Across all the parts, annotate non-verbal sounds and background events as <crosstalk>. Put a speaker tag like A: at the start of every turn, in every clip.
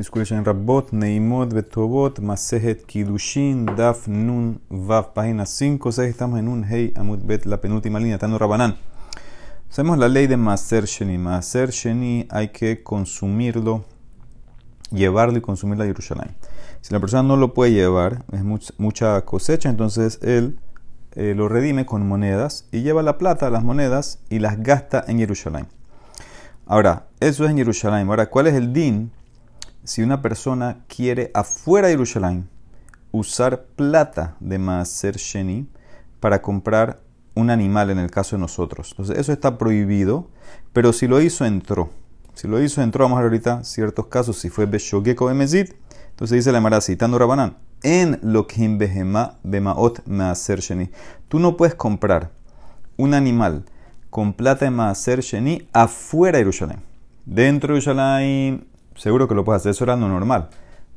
A: Discussion Rabot, Neimot, Betobot, Masejet, Kidushin, Daf, Nun, Vav, página 5, 6. Estamos en un Hey Amud Bet, la penúltima línea, Tano Rabanán. Hacemos la ley de Maser Sheni. Maser Sheni hay que consumirlo, llevarlo y consumirlo a Jerusalén. Si la persona no lo puede llevar, es mucha cosecha, entonces él eh, lo redime con monedas y lleva la plata, las monedas, y las gasta en Jerusalén. Ahora, eso es en Jerusalén. Ahora, ¿cuál es el din? Si una persona quiere afuera de Jerusalén usar plata de Maaser Sheni para comprar un animal en el caso de nosotros. Entonces, eso está prohibido, pero si lo hizo, entró. Si lo hizo, entró, vamos a ver ahorita ciertos casos, si fue Beshogeko Emezit, entonces dice la Mara citando Rabanán, en lo que Bemaot Maaser Sheni. Tú no puedes comprar un animal con plata de Maaser Sheni afuera de Jerusalén. Dentro de Jerusalén seguro que lo puedes hacer, eso era lo normal.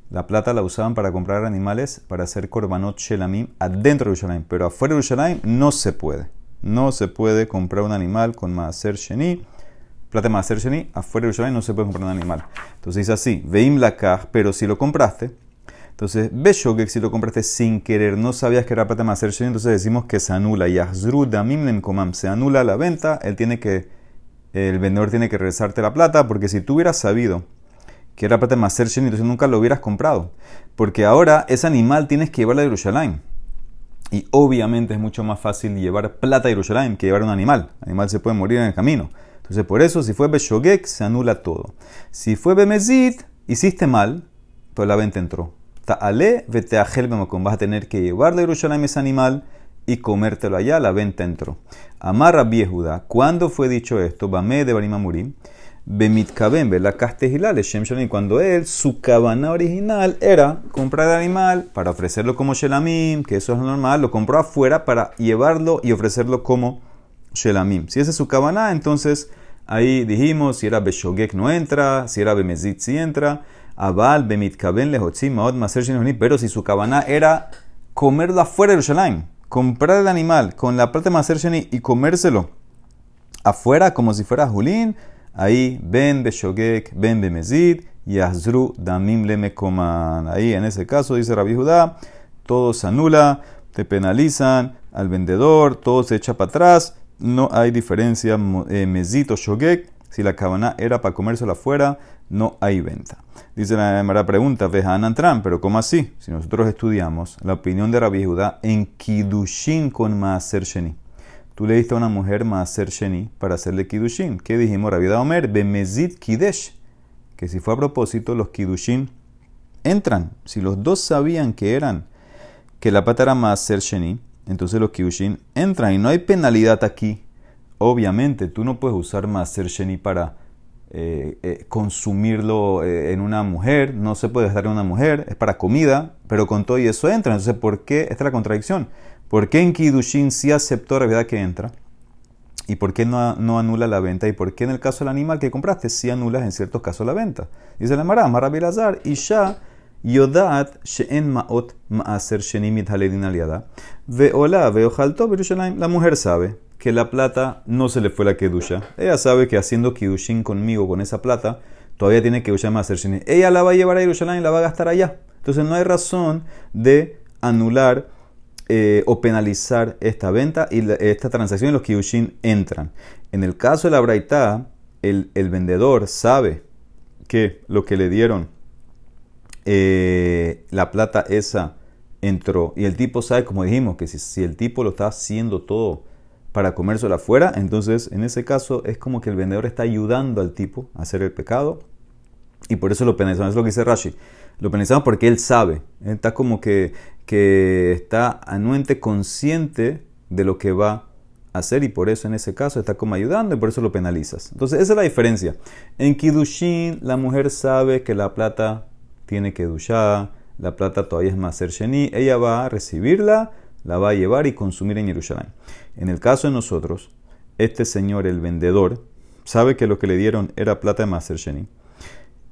A: La plata la usaban para comprar animales, para hacer korbanot shelamim adentro de Yerushalayim, pero afuera de Yerushalayim no se puede. No se puede comprar un animal con maaser sheni, plata maaser sheni, afuera de Yerushalayim no se puede comprar un animal. Entonces dice así, veim la pero si lo compraste, entonces yo que si lo compraste sin querer, no sabías que era plata maaser sheni, entonces decimos que se anula, yahzru damim komam, se anula la venta, él tiene que, el vendedor tiene que regresarte la plata, porque si tú hubieras sabido que era plata de Maser Sheni, entonces nunca lo hubieras comprado. Porque ahora ese animal tienes que llevarlo a Jerusalén. Y obviamente es mucho más fácil llevar plata a Jerusalén que llevar un animal. El animal se puede morir en el camino. Entonces por eso si fue Beshogek se anula todo. Si fue Bemezit, hiciste mal, pues la venta entró. Ta'ale veteajel Vas a tener que llevarle a Jerusalén ese animal y comértelo allá, la venta entró. Amarra viejuda, ¿cuándo fue dicho esto? Bame de Barimamurim. Bemitkaben, Shem cuando él, su cabana original era comprar el animal para ofrecerlo como Shelamim, que eso es normal, lo compró afuera para llevarlo y ofrecerlo como Shelamim. Si ese es su cabana, entonces ahí dijimos si era Beshogek no entra, si era Bemezit sí entra, Abal, Bemitkaben, Lehotzim, Maod, Maser pero si su cabana era comerlo afuera de Yerushalayim, comprar el animal con la plata de Maser y comérselo afuera como si fuera Julín, Ahí, ben beshogek, ben bemezid, yazru damim lemekoman. Ahí, en ese caso, dice Rabbi Judá, todo se anula, te penalizan al vendedor, todo se echa para atrás, no hay diferencia eh, mezid o shogek. Si la cabana era para comérsela afuera, no hay venta. Dice la primera pregunta, Vejan Tran, pero ¿cómo así? Si nosotros estudiamos la opinión de Rabbi Judá en Kidushin con Maaser Sheni. Tú le diste a una mujer Maaser Sheni para hacerle Kidushin. ¿Qué dijimos? Rabida Omer, Bemezid Kidesh. Que si fue a propósito, los Kidushin entran. Si los dos sabían que eran, que la pata era Maaser Sheni, entonces los Kidushin entran. Y no hay penalidad aquí. Obviamente, tú no puedes usar Maaser Sheni para eh, eh, consumirlo eh, en una mujer. No se puede dar en una mujer. Es para comida. Pero con todo y eso entra. Entonces, ¿por qué? Esta es la contradicción. ¿Por qué en Kidushin sí aceptó verdad que entra? ¿Y por qué no, no, anula la venta? ¿Y por qué en el caso del animal que compraste sí anulas en ciertos casos la venta? Dice la Mara, Mara Bilazar, y ya yodat she'en ma'ot ma'aser shenimit haledin aliada. Veola, veojalto, La mujer sabe que la plata no se le fue la kedusha. Ella sabe que haciendo kidushin conmigo con esa plata, todavía tiene usar ma'aser shenim. Ella la va a llevar a Jerusalén y la va a gastar allá. Entonces no hay razón de anular eh, o penalizar esta venta y esta transacción en los Kiyushin entran. En el caso de la Braitá, el, vendedor sabe que lo que le dieron, eh, la plata esa entró. Y el tipo sabe, como dijimos, que si, el tipo lo está haciendo todo para comérselo afuera, entonces en ese caso es como que el vendedor está ayudando al tipo a hacer el pecado y por eso lo penalizamos. Es lo que dice Rashi. Lo penalizamos porque él sabe. está como que que está anuente consciente de lo que va a hacer y por eso en ese caso está como ayudando y por eso lo penalizas. Entonces esa es la diferencia. En Kidushin la mujer sabe que la plata tiene que duchar, la plata todavía es más sheni, ella va a recibirla, la va a llevar y consumir en Jerusalén. En el caso de nosotros, este señor, el vendedor, sabe que lo que le dieron era plata de Maser Sheni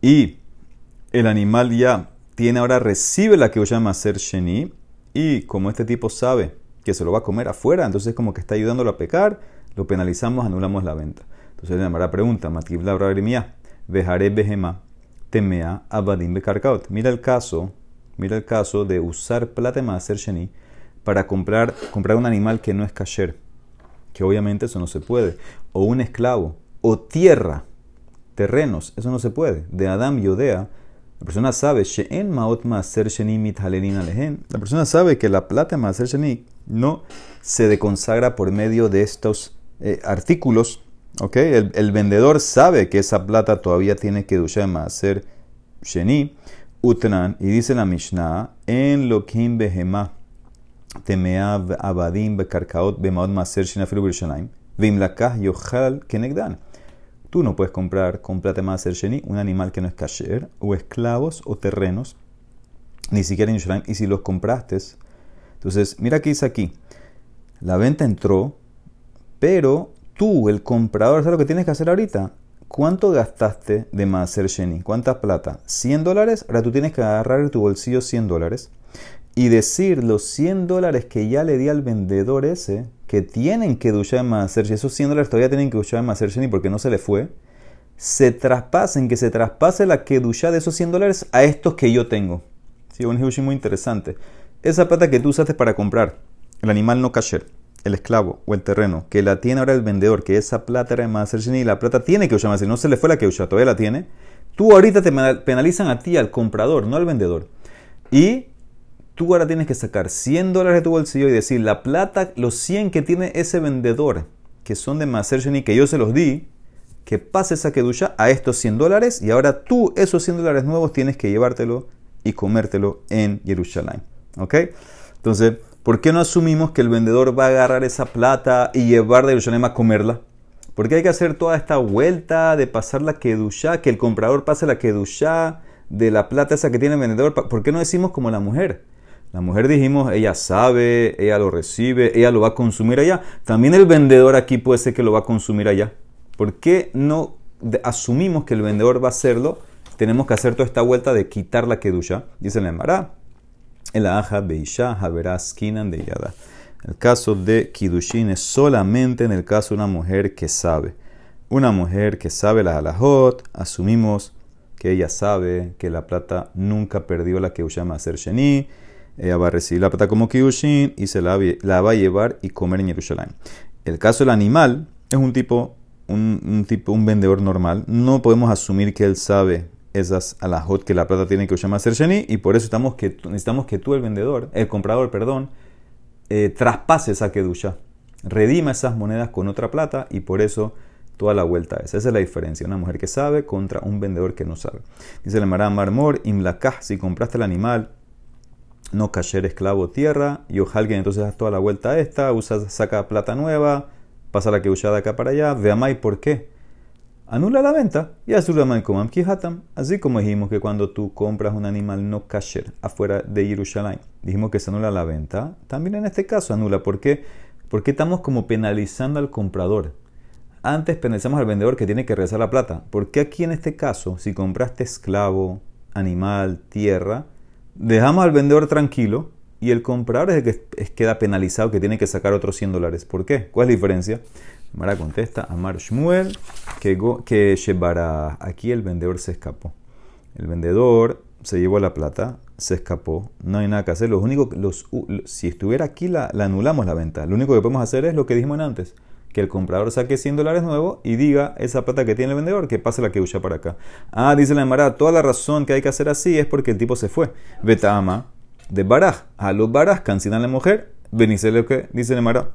A: y el animal ya tiene ahora, recibe la que llama ser Sheni, y como este tipo sabe que se lo va a comer afuera, entonces como que está ayudándolo a pecar, lo penalizamos, anulamos la venta. Entonces la pregunta, Matib la Vejaré Behema, temea abadim bekarkaot. Mira el caso, mira el caso de usar plata hacer sheni para comprar, comprar un animal que no es kasher, que obviamente eso no se puede, o un esclavo, o tierra, terrenos, eso no se puede. De Adam y Odea, la persona sabe, maot sheni La persona sabe que la plata hacer sheni no se deconsagra por medio de estos eh, artículos. ¿okay? El, vendedor sabe que esa plata todavía tiene que dushar hacer sheni. Utran, y dice la Mishnah, en lo behema temea abadim bekarkaot bemaot maser shinafilu birshalayim, vimlakah yochal kenegdan. Tú no puedes comprar con plata maser sheni un animal que no es kasher, o esclavos o terrenos, ni siquiera en Yerushalayim. Y si los compraste, entonces, mira qué dice aquí. La venta entró, pero tú, el comprador, ¿sabes lo que tienes que hacer ahorita? ¿Cuánto gastaste de Maser Sheni? ¿Cuánta plata? ¿100 dólares? Ahora tú tienes que agarrar en tu bolsillo 100 dólares y decir los 100 dólares que ya le di al vendedor ese, que tienen que duchar en Maser Sheni, esos 100 dólares todavía tienen que duchar en Maser Sheni porque no se le fue, se traspasen, que se traspase la que ducha de esos 100 dólares a estos que yo tengo. Sí, un hiushi muy interesante. Esa plata que tú usaste para comprar el animal no kasher, el esclavo o el terreno, que la tiene ahora el vendedor, que esa plata era de Maser Sheni y la plata tiene que usar no se le fue la usó, todavía la tiene. Tú ahorita te penalizan a ti, al comprador, no al vendedor. Y tú ahora tienes que sacar 100 dólares de tu bolsillo y decir, la plata, los 100 que tiene ese vendedor, que son de Maser Sheni, que yo se los di, que pase esa kedusha a estos 100 dólares y ahora tú esos 100 dólares nuevos tienes que llevártelo y comértelo en Jerusalén. ¿Ok? Entonces, ¿por qué no asumimos que el vendedor va a agarrar esa plata y llevar de Jerusalén a comerla? ¿Por qué hay que hacer toda esta vuelta de pasar la kedusha, que el comprador pase la kedusha de la plata esa que tiene el vendedor? ¿Por qué no decimos como la mujer? La mujer dijimos, ella sabe, ella lo recibe, ella lo va a consumir allá. También el vendedor aquí puede ser que lo va a consumir allá. ¿Por qué no asumimos que el vendedor va a hacerlo? Tenemos que hacer toda esta vuelta de quitar la kedusha. Dice la Emara, el aja beisha haverás kinan de yada. El caso de kidushin es solamente en el caso de una mujer que sabe. Una mujer que sabe la halajot, asumimos que ella sabe que la plata nunca perdió la que a hacer sheni ella va a recibir la plata como Kiddushin y se la, va a llevar y comer en Jerusalén. El caso del animal es un tipo, un, tipo, un vendedor normal. No podemos asumir que él sabe esas alajot que la plata tiene que usar ser sheni y por eso estamos que, necesitamos que tú, el vendedor, el comprador, perdón, eh, traspase esa kedusha, redima esas monedas con otra plata y por eso toda la vuelta es. Esa es la diferencia. Una mujer que sabe contra un vendedor que no sabe. Dice el Marán Marmor, imlakah, si compraste el animal no cayer esclavo tierra, y alguien entonces haz toda la vuelta a esta, usa, saca plata nueva, pasa la que de acá para allá, veamai por qué. Anula la venta y azul como kihatam. Así como dijimos que cuando tú compras un animal no kasher afuera de Jerusalén, dijimos que se anula la venta, también en este caso anula. ¿Por qué? Porque estamos como penalizando al comprador. Antes penalizamos al vendedor que tiene que regresar la plata. ¿Por qué aquí en este caso, si compraste esclavo, animal, tierra, dejamos al vendedor tranquilo y el comprador es el que queda penalizado, que tiene que sacar otros 100 dólares. ¿Por qué? ¿Cuál es la diferencia? Mara contesta, Amar Shmuel, que, que llevará. Aquí el vendedor se escapó. El vendedor se llevó la plata, se escapó, no hay nada que hacer. Lo único, los, si estuviera aquí, la, anulamos la venta. Lo único que podemos hacer es lo que dijimos antes: que el comprador saque 100 dólares nuevos y diga esa plata que tiene el vendedor, que pase la que usa para acá. Ah, dice la Mara, toda la razón que hay que hacer así es porque el tipo se fue. Betama de Baraj. A los Baraj, cancina a la mujer, venice que dice la Mara.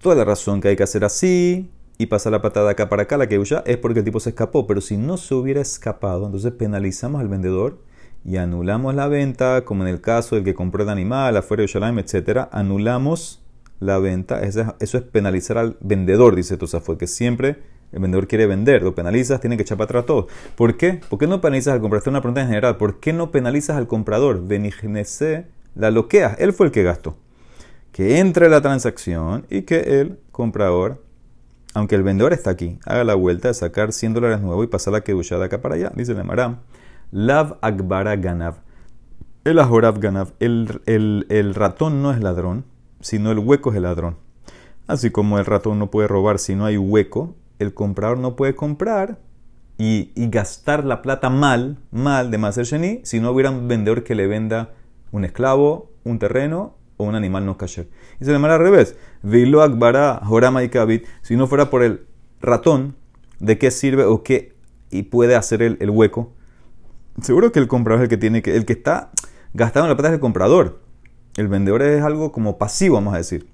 A: Toda la razón que hay que hacer así y pasar la patada acá para acá, la que usa, es porque el tipo se escapó. Pero si no se hubiera escapado, entonces penalizamos al vendedor y anulamos la venta, como en el caso del que compró el animal afuera de Yerushalayim, etc. Anulamos la venta. Eso es penalizar al vendedor, dice Tosafot, que siempre el vendedor quiere vender, lo penalizas, tiene que echar para atrás todo. ¿Por qué? ¿Por qué no penalizas al comprador? Esta es una pregunta en general. ¿Por qué no penalizas al comprador? Benignese la loquea. Él fue el que gastó que entre la transacción y que el comprador, aunque el vendedor está aquí, haga la vuelta de sacar 100 dólares nuevos y pasar la kedusha de acá para allá. Dice el Maram, Lav Akbara Ganav. El Ajorav Ganav. El, el, el ratón no es ladrón, sino el hueco es el ladrón. Así como el ratón no puede robar si no hay hueco, el comprador no puede comprar y, gastar la plata mal, mal de Maser Sheni, si no hubiera un vendedor que le venda un esclavo, un terreno o un animal no kasher. Y se le al revés. Vilo Akbara, Horama y Kabit, si no fuera por el ratón, ¿de qué sirve o qué y puede hacer el, hueco? Seguro que el comprador es el que tiene el que está gastando la plata es el comprador. El vendedor es algo como pasivo, vamos a decir.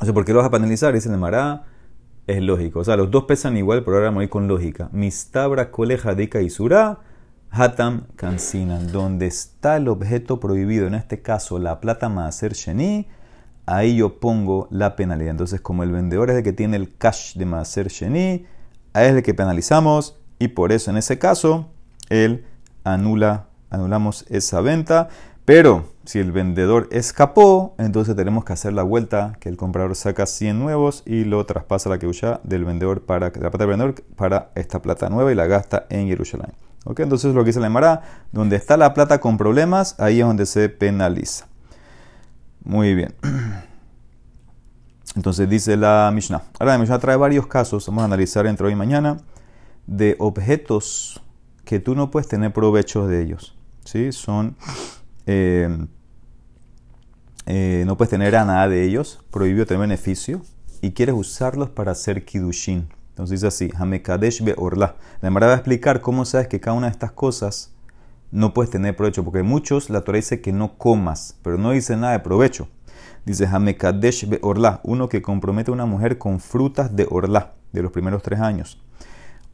A: O sea, ¿por qué lo vas a penalizar? Dice el Mará, es lógico. O sea, los dos pesan igual, pero ahora voy con lógica. Mistabra coleja de y hatam kansinan. Donde está el objeto prohibido, en este caso la plata maaser sheni, ahí yo pongo la penalidad. Entonces, como el vendedor es el que tiene el cash de maaser sheni, a él es el que penalizamos y por eso en ese caso, él anula, anulamos esa venta. Pero si el vendedor escapó, entonces tenemos que hacer la vuelta, que el comprador saca 100 nuevos y lo traspasa la que usa del vendedor para la plata del vendedor para esta plata nueva y la gasta en Jerusalén. ¿Ok? Entonces lo que dice la Emara, donde está la plata con problemas, ahí es donde se penaliza. Muy bien. <clears throat> Entonces dice la Mishnah. Ahora la Mishnah trae varios casos, vamos a analizar entre hoy y mañana, de objetos que tú no puedes tener provecho de ellos. ¿Sí? Son eh, eh, no puedes tener a nada de ellos, prohibido tener beneficio, y quieres usarlos para hacer kidushin. Entonces dice así, Hamekadesh be orla. La va a explicar cómo sabes que cada una de estas cosas no puedes tener provecho, porque muchos la Torah dice que no comas, pero no dice nada de provecho. Dice Hamekadesh be orla, uno que compromete a una mujer con frutas de orla, de los primeros tres años.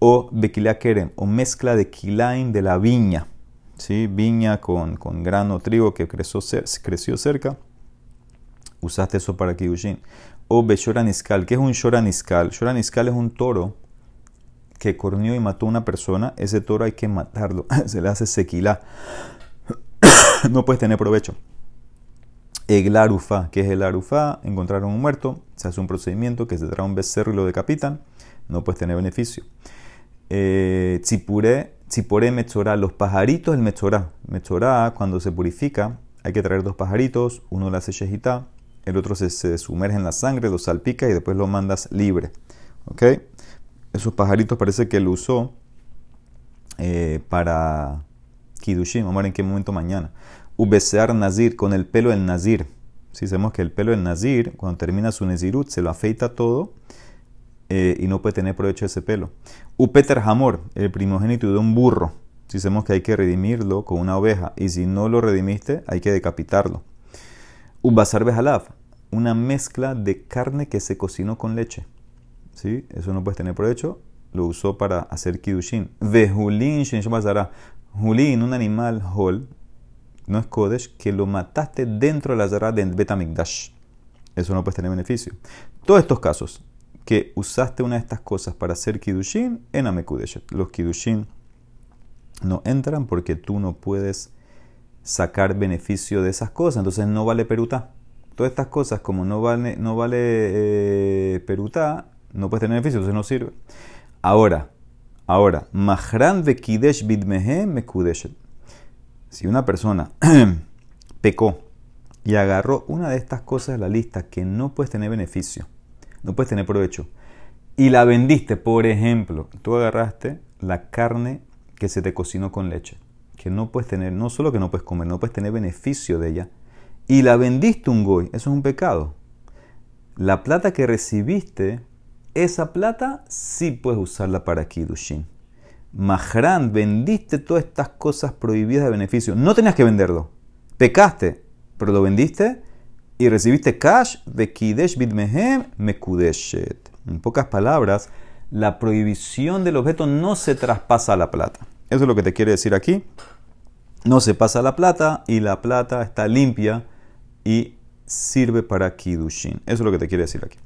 A: O Bekila Kerem, o mezcla de kilaim de la viña. ¿sí? viña con, con grano, trigo que creció cerca, usaste eso para Kidushin. O Beshoraniscal, ¿qué es un Shoraniscal? Shoraniscal es un toro que cornió y mató a una persona. Ese toro hay que matarlo, <laughs> se le hace sequila. <coughs> no puedes tener provecho. Eglarufa, ¿qué es el arufa? Encontraron un muerto, se hace un procedimiento que se trae un becerro y lo decapitan, no puedes tener beneficio. Eh, Tzipore Metzorá, los pajaritos del Metzorá. Metzorá, cuando se purifica, hay que traer dos pajaritos, uno le hace shejitá, el otro se, sumerge en la sangre, lo salpica y después lo mandas libre. ¿Ok? Esos pajaritos parece que lo usó eh, para Kidushin, vamos a ver en qué momento mañana. Ubesear Nazir, con el pelo del Nazir. Si sabemos que el pelo del Nazir, cuando termina su Nezirut, se lo afeita todo eh, y no puede tener provecho de ese pelo. Upeter Hamor, el primogénito de un burro. Si sabemos que hay que redimirlo con una oveja y si no lo redimiste, hay que decapitarlo. Ubasar Bejalaf, una mezcla de carne que se cocinó con leche. ¿Sí? Eso no puede tener provecho. Lo usó para hacer kidushin. Vejulin Julin, un animal hol, no es kodesh, que lo mataste dentro de la zara de Betamikdash. Eso no puede tener beneficio. Todos estos casos, que usaste una de estas cosas para hacer Kiddushin en Amekudeshet. Los Kiddushin no entran porque tú no puedes sacar beneficio de esas cosas, entonces no vale perutá. Todas estas cosas, como no vale, no vale eh, perutá, no puedes tener beneficio, entonces no sirve. Ahora, ahora, Mahran de Kidesh Bidmehe Mekudeshet. Si una persona <clears throat> pecó y agarró una de estas cosas de la lista que no puedes tener beneficio, no puedes tener provecho. Y la vendiste, por ejemplo, tú agarraste la carne que se te cocinó con leche, que no puedes tener, no solo que no puedes comer, no puedes tener beneficio de ella, y la vendiste un goy, eso es un pecado. La plata que recibiste, esa plata sí puedes usarla para Kidushin. Mahran, vendiste todas estas cosas prohibidas de beneficio. No tenías que venderlo. Pecaste, pero lo vendiste y recibiste cash de Kidesh Bidmehem Mekudeshet. En pocas palabras, la prohibición del objeto no se traspasa a la plata. Eso es lo que te quiere decir aquí. No se pasa la plata y la plata está limpia y sirve para Kidushin. Eso es lo que te quiere decir aquí.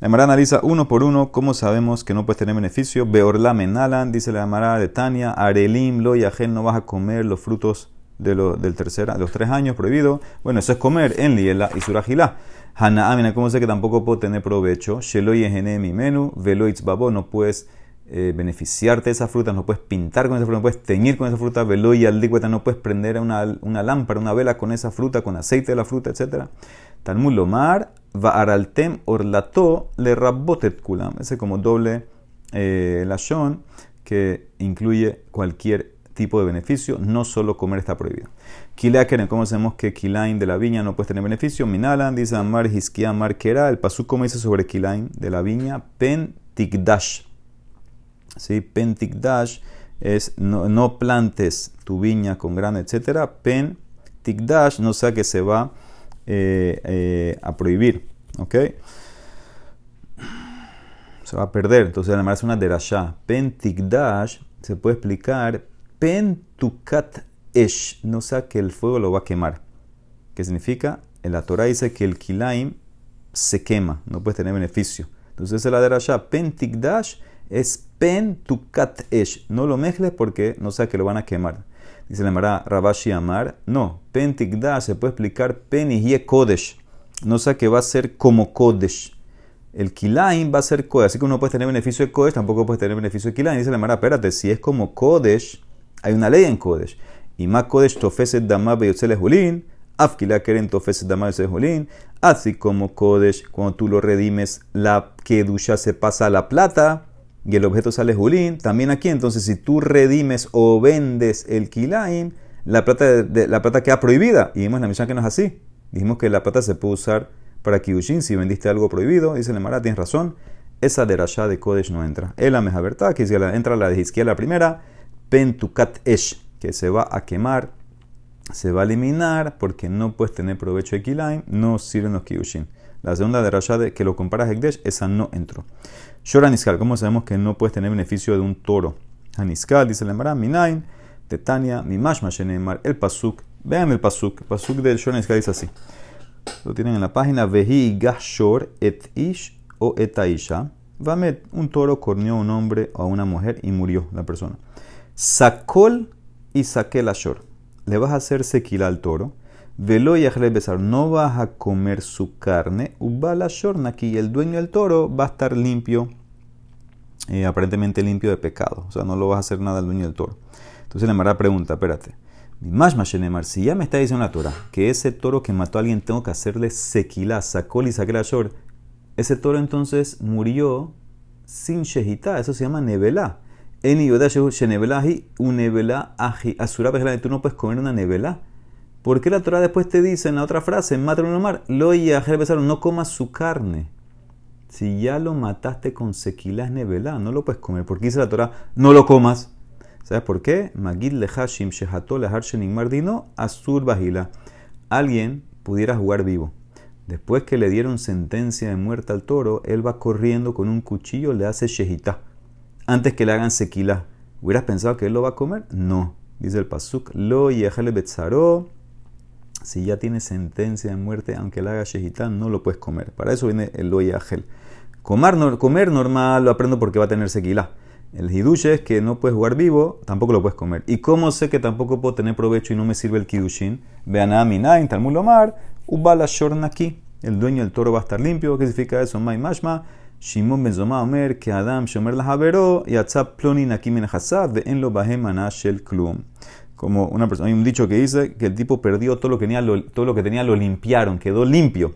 A: La Emara analiza uno por uno cómo sabemos que no puedes tener beneficio. Beorla menalan, dice la Emara de Tania, Arelim, lo y no vas a comer los frutos de, del tercer, los tres años prohibido. Bueno, eso es comer en liela y surajilá. Hanaamina, ¿cómo sé que tampoco puedo tener provecho? Sheloy mi menú, veloitz babo, no puedes eh, beneficiarte de esa fruta, no puedes pintar con esa fruta, no puedes teñir con esa fruta, veloy aldícueta, no puedes prender una, lámpara, una vela con esa fruta, con aceite de la fruta, etc. Talmud lomar, va araltem orlato le rabotet kulam. Ese como doble eh, lashon que incluye cualquier tipo de beneficio, no solo comer está prohibido. Kilakeren, ¿cómo sabemos que Kilain de la viña no puede tener beneficio? Minalan, dice Amar Hiskia Amar Kera, el pasú como dice sobre Kilain de la viña, Pen Tikdash. ¿Sí? Pen Tikdash es no, plantes tu viña con grano, etc. Pen Tikdash no sea que se va eh, eh, a prohibir. ¿Ok? Se va a perder. Entonces, además es una derashá. Pen Tikdash se puede explicar pen tukat esh, no sea que el fuego lo va a quemar. ¿Qué significa? En la Torah dice que el kilaim se quema, no puede tener beneficio. Entonces la de allá, pen tikdash es pen tukat esh. No lo mezcles porque no sea que lo van a quemar. Dice la Mara Rabashi Amar. No, pen tikdash se puede explicar pen y kodesh. No sea que va a ser como kodesh. El kilaim va a ser kodesh. Así que uno puede tener beneficio de kodesh, tampoco puede tener beneficio de kilaim. Dice la Mara, espérate, si es como kodesh, hay una ley en Kodesh. Y más Kodesh tofeset dama beyotzeles julín, afkila keren tofeset dama julín. Así como Kodesh, cuando tú lo redimes, la kedusha se pasa a la plata y el objeto sale julín. También aquí, entonces, si tú redimes o vendes el kilaim, la plata, de, la plata queda prohibida. Y vimos la misión que no es así. Dijimos que la plata se puede usar para kiddushin si vendiste algo prohibido. Dice el Mara, tienes razón. Esa derashá de Kodesh no entra. El verdad que entra la de izquierda la primera pentukat esh, que se va a quemar, se va a eliminar porque no puedes tener provecho de kilaim, no sirven los kiyushin. La segunda de Rashad que lo comparas a Hekdesh, esa no entró. Shora Niskal, ¿cómo sabemos que no puedes tener beneficio de un toro? Aniskal, dice el Emara, Minain, Tetania, Mimashma Shenemar, el Pasuk. Vean el Pasuk. El Pasuk del Shora Niskal dice así. Lo tienen en la página Vehi Gashor et Ish o Etaisha. Vamet, un toro corneó a un hombre o a una mujer y murió la persona. Sacol y saqué la shor. Le vas a hacer sequila al toro. Velo y besar. No vas a comer su carne. Uba la shor Y el dueño del toro va a estar limpio, eh, aparentemente limpio de pecado. O sea, no lo vas a hacer nada al dueño del toro. Entonces le Mara pregunta, espérate. Más si ya me está diciendo la Torah que ese toro que mató a alguien tengo que hacerle sequila, sacol y la shor. Ese toro entonces murió sin shehita. Eso se llama nevelá. En un aji. Asura tú no puedes comer una nevela. ¿Por qué la Torah después te dice en la otra frase, mata un mar, lo no comas su carne? Si ya lo mataste con sequilas nevela, no lo puedes comer. ¿Por qué dice la Torah, no lo comas? ¿Sabes por qué? Magid lehashim shehato mardino asur bahila. Alguien pudiera jugar vivo. Después que le dieron sentencia de muerte al toro, él va corriendo con un cuchillo, le hace shehita antes que le hagan sequila. ¿Hubieras pensado que él lo va a comer? No. Dice el Pasuk, lo yejale betzaro. Si ya tiene sentencia de muerte, aunque le haga shehitán, no lo puedes comer. Para eso viene el lo yajel. Comer, comer normal lo aprendo porque va a tener sequila. El hidush es que no puedes jugar vivo, tampoco lo puedes comer. ¿Y cómo sé que tampoco puedo tener provecho y no me sirve el kidushin? Vean a Minain, Talmud Lomar, Ubala aquí. El dueño del toro va a estar limpio. ¿Qué significa eso? Mai Mashma. Shimon ben Omer que Adam Shomer Lahavero y Atzap Plonin de en lo Shel Klum. Como una persona, hay un dicho que dice que el tipo perdió todo lo que tenía, lo, todo lo que tenía lo limpiaron, quedó limpio.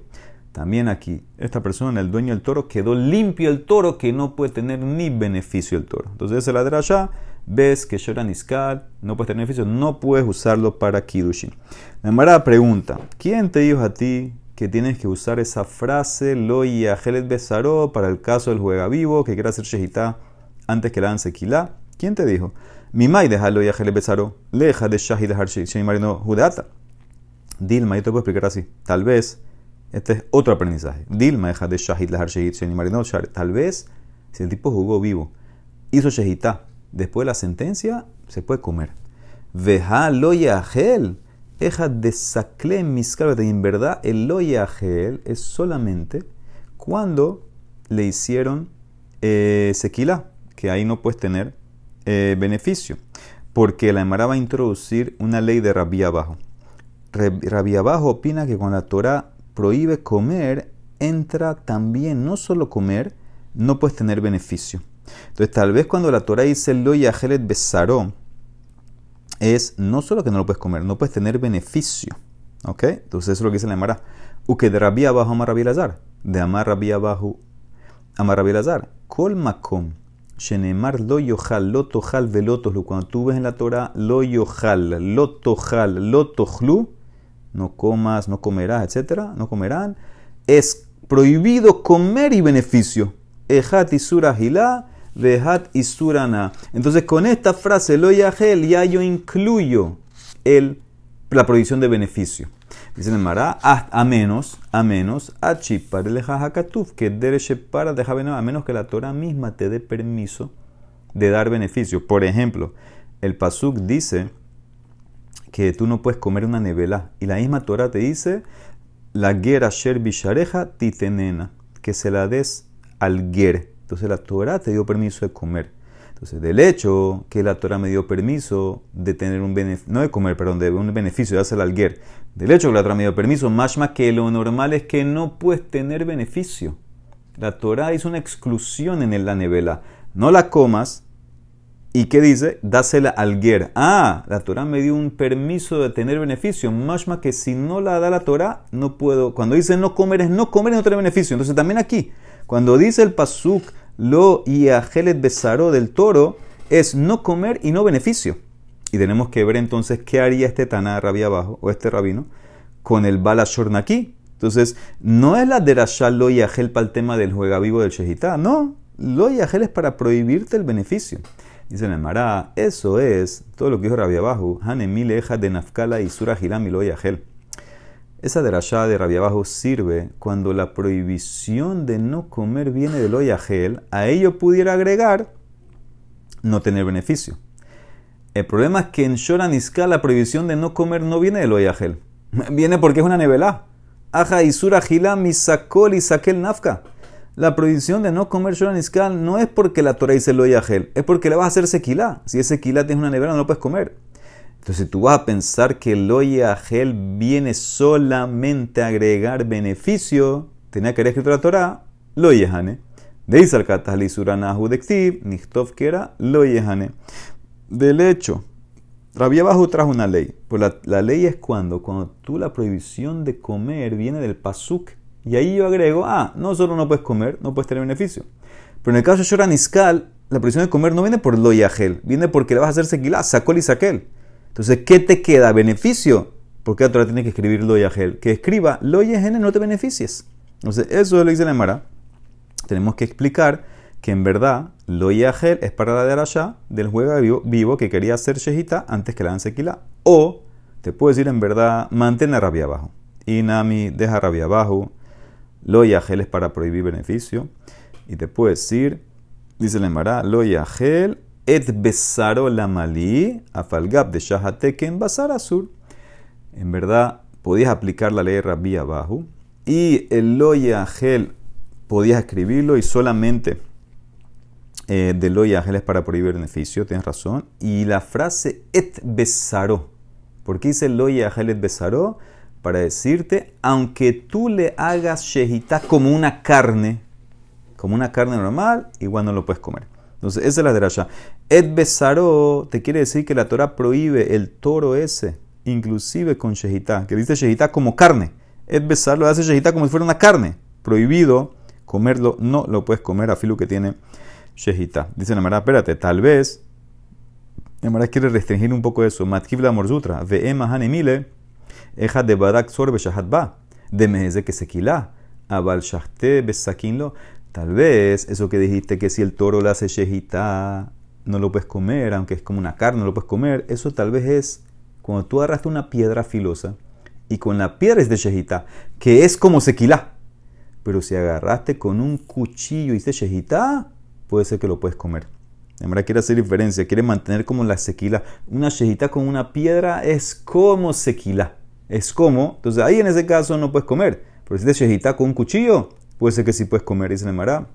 A: También aquí, esta persona, el dueño del toro, quedó limpio el toro que no puede tener ni beneficio el toro. Entonces, ese ladra allá, ves que Shoran Iskal no puede tener beneficio, no puedes usarlo para Kidushin. La Mara pregunta: ¿Quién te dijo a ti que tienes que usar esa frase, lo y ajelet besaró, para el caso del juega vivo, que quiera hacer shehita antes que la hagan sequila. ¿Quién te dijo? Mi mai deja lo y ajelet besaró, leja de shahid dejar marino judata. Dilma, yo te puedo explicar así. Tal vez, este es otro aprendizaje. Dilma deja de shahid dejar marino Tal vez, si el tipo jugó vivo, hizo shehita, después de la sentencia, se puede comer. Veja lo y Eja de sacle y en verdad el loyagel es solamente cuando le hicieron eh, sequila, que ahí no puedes tener eh, beneficio. Porque la Emara va a introducir una ley de rabí abajo. Rabí abajo opina que cuando la Torah prohíbe comer, entra también no solo comer, no puedes tener beneficio. Entonces, tal vez cuando la Torah dice lo yahelet besaró, es no solo que no lo puedes comer, no puedes tener beneficio. ¿Ok? Entonces eso es lo que dice la Emara. Uke de rabia abajo amar Lazar. De amar rabia abajo amar makom. Shenemar lo yohal, lo tojal. Cuando tú ves en la Torah lo yohal, lo tojal, lo no comas, no comerás, etc. No comerán. Es prohibido comer y beneficio. Ejat isura hilá, vehat isurana. Entonces con esta frase lo yahel ya yo incluyo el, la prohibición de beneficio. Dice el Mará, a menos, a menos, a que dereche para a menos que la Torah misma te dé permiso de dar beneficio. Por ejemplo, el Pasuk dice que tú no puedes comer una nevela. Y la misma Torah te dice, la guerra sher bishareja titenena, que se la des al ger. Entonces la Torah te dio permiso de comer. Entonces, del hecho que la Torah me dio permiso de tener un beneficio, no de comer, perdón, de un beneficio, de hacer alguer. Del hecho que la Torah me dio permiso, más que lo normal es que no puedes tener beneficio. La Torah hizo una exclusión en la nevela. No la comas. ¿Y qué dice? Dásela al. Ah, la Torah me dio un permiso de tener beneficio. Más que si no la da la Torah, no puedo. Cuando dice no comer es no comer y no tener beneficio. Entonces también aquí, cuando dice el pasuk lo y ajelet besaró del toro es no comer y no beneficio. Y tenemos que ver entonces qué haría este Taná rabia abajo, o este rabino, con el bala aquí. Entonces, no es la derashá lo y ajel para el tema del juega vivo del shejitá, no. Lo y ajel es para prohibirte el beneficio. Dice el Mará, eso es todo lo que dijo Rabia abajo, Hanemile de Nafkala y Sura y lo y ajel. Esa derashá de rabia abajo sirve cuando la prohibición de no comer viene del oyagel, a ello pudiera agregar no tener beneficio. El problema es que en Shoran la prohibición de no comer no viene del oyagel, <laughs> viene porque es una nevelá. Aja isura gila misakol y saquel nafka. La prohibición de no comer Shoran no es porque la Torah dice el oyagel, es porque le vas a hacer sequilá. Si ese sequilá tienes una nevela no lo puedes comer. Entonces tú vas a pensar que el gel viene solamente a agregar beneficio, tenía que haber escrito la Torah, lo yehane. De Isal Katali Suranahu Dektiv, Nichtov que era lo yehane. Del hecho, Rabia Bajo trajo una ley. Pues la, ley es cuando, cuando tú la prohibición de comer viene del pasuk. Y ahí yo agrego, ah, no solo no puedes comer, no puedes tener beneficio. Pero en el caso de Shoran Iskal, la prohibición de comer no viene por lo yahel, viene porque le vas a hacer sequilá, sacol y saquel. Entonces, ¿qué te queda? ¿Beneficio? Porque la Torah tiene que escribir lo yahel. Que escriba lo yahel no te beneficies. Entonces, eso lo dice la Emara. Tenemos que explicar que en verdad lo yahel es para la de Arashá del juego vivo, que quería hacer shejita antes que la dan sequila. O te puedo decir en verdad, mantén la rabia abajo. Inami, deja rabia abajo. Lo yahel es para prohibir beneficio. Y te puedo decir, dice la Emara, lo yahel et besaro la malí, afalgab de shahateken basar azul. En verdad, podías aplicar la ley Rabbi abajo y el loya gel podías escribirlo y solamente eh, de loya gel es para prohibir beneficio, tienes razón. Y la frase et besaro, ¿por qué dice loya gel et besaro? Para decirte, aunque tú le hagas shehita como una carne, como una carne normal, igual no lo puedes comer. Entonces, esa es la derasha. Et besaro te quiere decir que la Torah prohíbe el toro ese, inclusive con shehita, que dice shehita como carne. Et besaro hace shehita como si fuera una carne. Prohibido comerlo, no lo puedes comer a filo que tiene shehita. Dice la Mara, espérate, tal vez. La Mara quiere restringir un poco eso. Matkiv la morzutra. Ve'ema hanemile. Eja de badak sorbe shahat ba. De meze que sequila. Abal shahte besakinlo. Tal vez eso que dijiste que si el toro le hace shejita, no lo puedes comer, aunque es como una carne, no lo puedes comer. Eso tal vez es cuando tú agarraste una piedra filosa y con la piedra es de shejita, que es como sequilá. Pero si agarraste con un cuchillo y dice shejita, puede ser que lo puedes comer. En quiere hacer diferencia, quiere mantener como la sequila. Una shejita con una piedra es como sequila. Es como, entonces ahí en ese caso no puedes comer. Pero si te shejita con un cuchillo, Puede ser que sí puedes comer, dice el.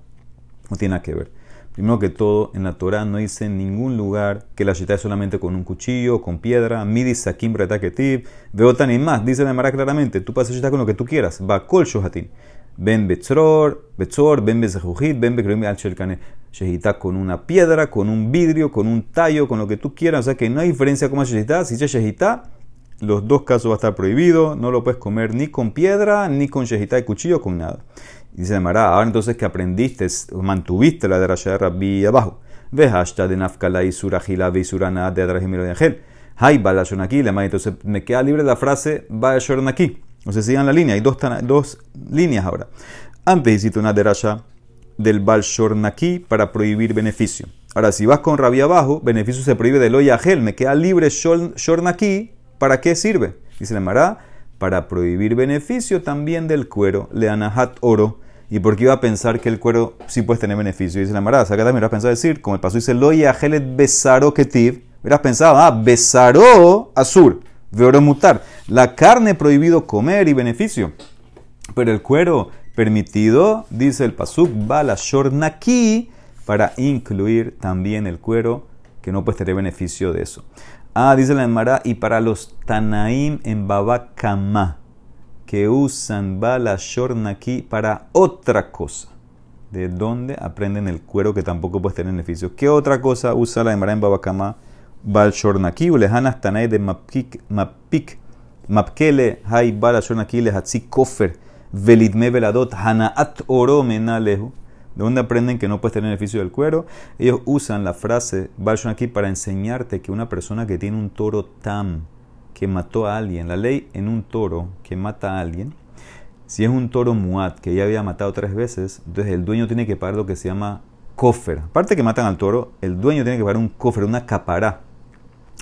A: No tiene nada que ver. Primero que todo, en la Torah no dice en ningún lugar que la shita es solamente con un cuchillo, con piedra, midi sakim bretaketib, veotan y más. Dice el Mará claramente, tú puedes hacer con lo que tú quieras. Va kol shohatin. Ben betzor, betzor, ben bezehujit, ben bekrim al shelkane. Shehita con una piedra, con un vidrio, con un tallo, con lo que tú quieras. O sea que no hay diferencia como shehita. Si es shehita, los dos casos va a estar prohibido. No lo puedes comer ni con piedra, ni con shehita y cuchillo, con nada. Dice Mará, ahora entonces que aprendiste, mantuviste la de Rasha de Rabbi abajo. Vejashta de nafkala y surajila ve surana de adrajimiro de angel. Hay balashonaki, le entonces me queda libre la frase balashonaki. O sea, sigan la línea, hay dos, dos líneas ahora. Antes hiciste una derasha del balshornaki para prohibir beneficio. Ahora, si vas con rabia abajo, beneficio se prohíbe del oyagel, me queda libre shornaki, ¿para qué sirve? Dice la Mará, para prohibir beneficio también del cuero, le anahat oro. ¿Y por qué iba a pensar que el cuero sí puede tener beneficio? Dice la Mará, acá también hubieras pensado decir, como el paso dice, lo yahelet besaro ketiv, hubieras pensado, ah, besaro azur, oro mutar. La carne prohibido comer y beneficio. Pero el cuero permitido, dice el pasuk, bala shornaki, para incluir también el cuero, que no puede tener beneficio de eso. Ah, dice la Emara, y para los Tanaim en Babakama, que usan Bala Shornaki para otra cosa. ¿De dónde aprenden el cuero que tampoco puede tener beneficio? ¿Qué otra cosa usa la Emara en Babakama? Bal Shornaki, ulehanas Tanaim de Mapik, Mapik, Mapkele, Hay Bala Shornaki, Lehatzi Kofer, Velidme Veladot, Hanaat ¿De dónde aprenden que no puedes tener beneficio del cuero? Ellos usan la frase Balshon aquí para enseñarte que una persona que tiene un toro tam, que mató a alguien, la ley en un toro que mata a alguien, si es un toro muat que ya había matado tres veces, entonces el dueño tiene que pagar lo que se llama cofre. Aparte que matan al toro, el dueño tiene que pagar un cofre, una capará,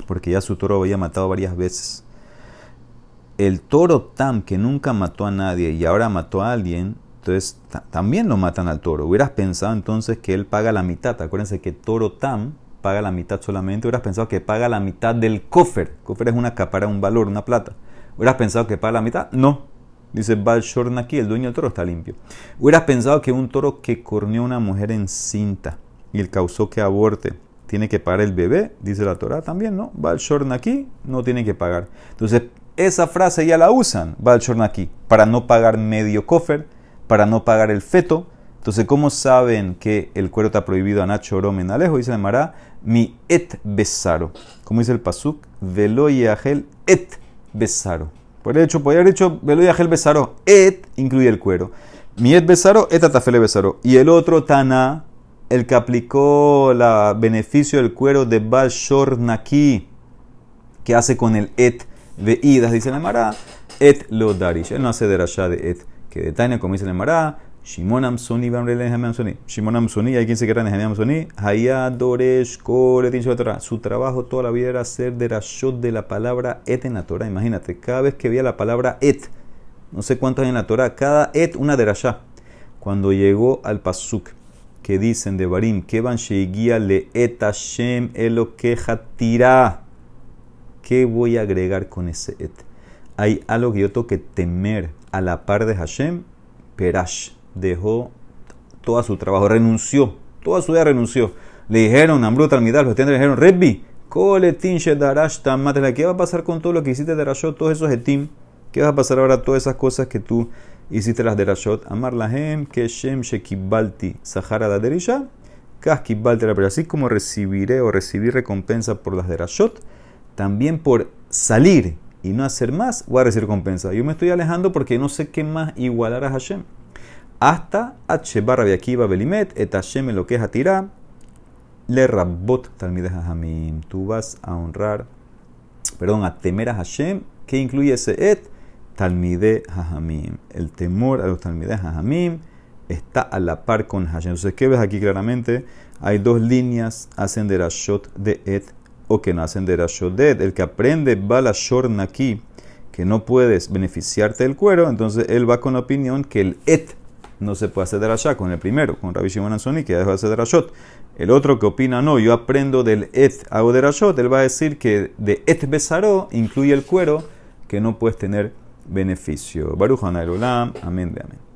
A: porque ya su toro había matado varias veces. El toro tam que nunca mató a nadie y ahora mató a alguien, entonces también lo matan al toro. Hubieras pensado entonces que él paga la mitad. Acuérdense que toro tam paga la mitad solamente. Hubieras pensado que paga la mitad del cofre. Cofre es una capara, un valor, una plata. Hubieras pensado que paga la mitad. No. Dice Balshorn aquí, el dueño del toro está limpio. Hubieras pensado que un toro que corneó a una mujer encinta y el causó que aborte tiene que pagar el bebé, dice la Torah también, ¿no? Balshorn aquí no tiene que pagar. Entonces, esa frase ya la usan, Balshorn aquí, para no pagar medio cofre para no pagar el feto. Entonces, ¿cómo saben que el cuero está prohibido a Nacho Oromen Alejo? Dice Mará, mi et besaro. Como dice el pasuk, velo yahel et besaro. Por hecho, podría haber dicho velo yahel besaro. Et incluye el cuero. Mi et besaro, et atafele besaro. Y el otro tana, el que aplicó el beneficio del cuero de Bal Shor Naki, que hace con el et de idas, dice la Mará, et lo darish. Él no hace de de et que de Tania, como dice el Mará, Shimon Amsoni. Shimon Amsoni, hay quien se queda en Amsoni. Haya Doresh, Su trabajo toda la vida era hacer de Rashot de la palabra et en la Torah. Imagínate, cada vez que veía la palabra et, no sé cuántos hay en la Torah, cada et una derashá. Cuando llegó al Pasuk, que dicen de Barim, que van sheiguía le et Hashem tira. ¿Qué voy a agregar con ese et? Hay algo que yo tengo que temer a la par de Hashem, Perash dejó todo su trabajo, renunció, toda su vida renunció. Le dijeron, Ambrut Almidal, los le dijeron, Rebbi, Koletin Shedarash ¿qué va a pasar con todo lo que hiciste de Rashot, todos esos etim? ¿Qué va a pasar ahora todas esas cosas que tú hiciste las de Rashot? Amar Lahem, Keshem Shekibalti, Sahara da Derisha, Kaskibalti, pero así como recibiré o recibí recompensa por las de Rashot, también por salir y no hacer más, voy a recibir recompensa. Yo me estoy alejando porque no sé qué más igualar a Hashem. Hasta H barra Akiva Belimet, et Hashem lo que es tirar, le rabot talmide Hajamim. Tú vas a honrar, perdón, a temer a Hashem, que incluye ese et, talmide Hajamim. El temor a los talmide Hajamim está a la par con Hashem. Entonces, ¿qué ves aquí claramente? Hay dos líneas, hacen de la shot de et o que nacen de Rashodet. El que aprende Bala aquí que no puedes beneficiarte del cuero, entonces él va con la opinión que el et no se puede hacer de Rasha con el primero, con Rabbi Shimon que dejó de hacer de Rashot. El otro que opina, no, yo aprendo del et, hago de Rashot, él va a decir que de et besaró incluye el cuero, que no puedes tener beneficio. Baruch Olam, amén de amén.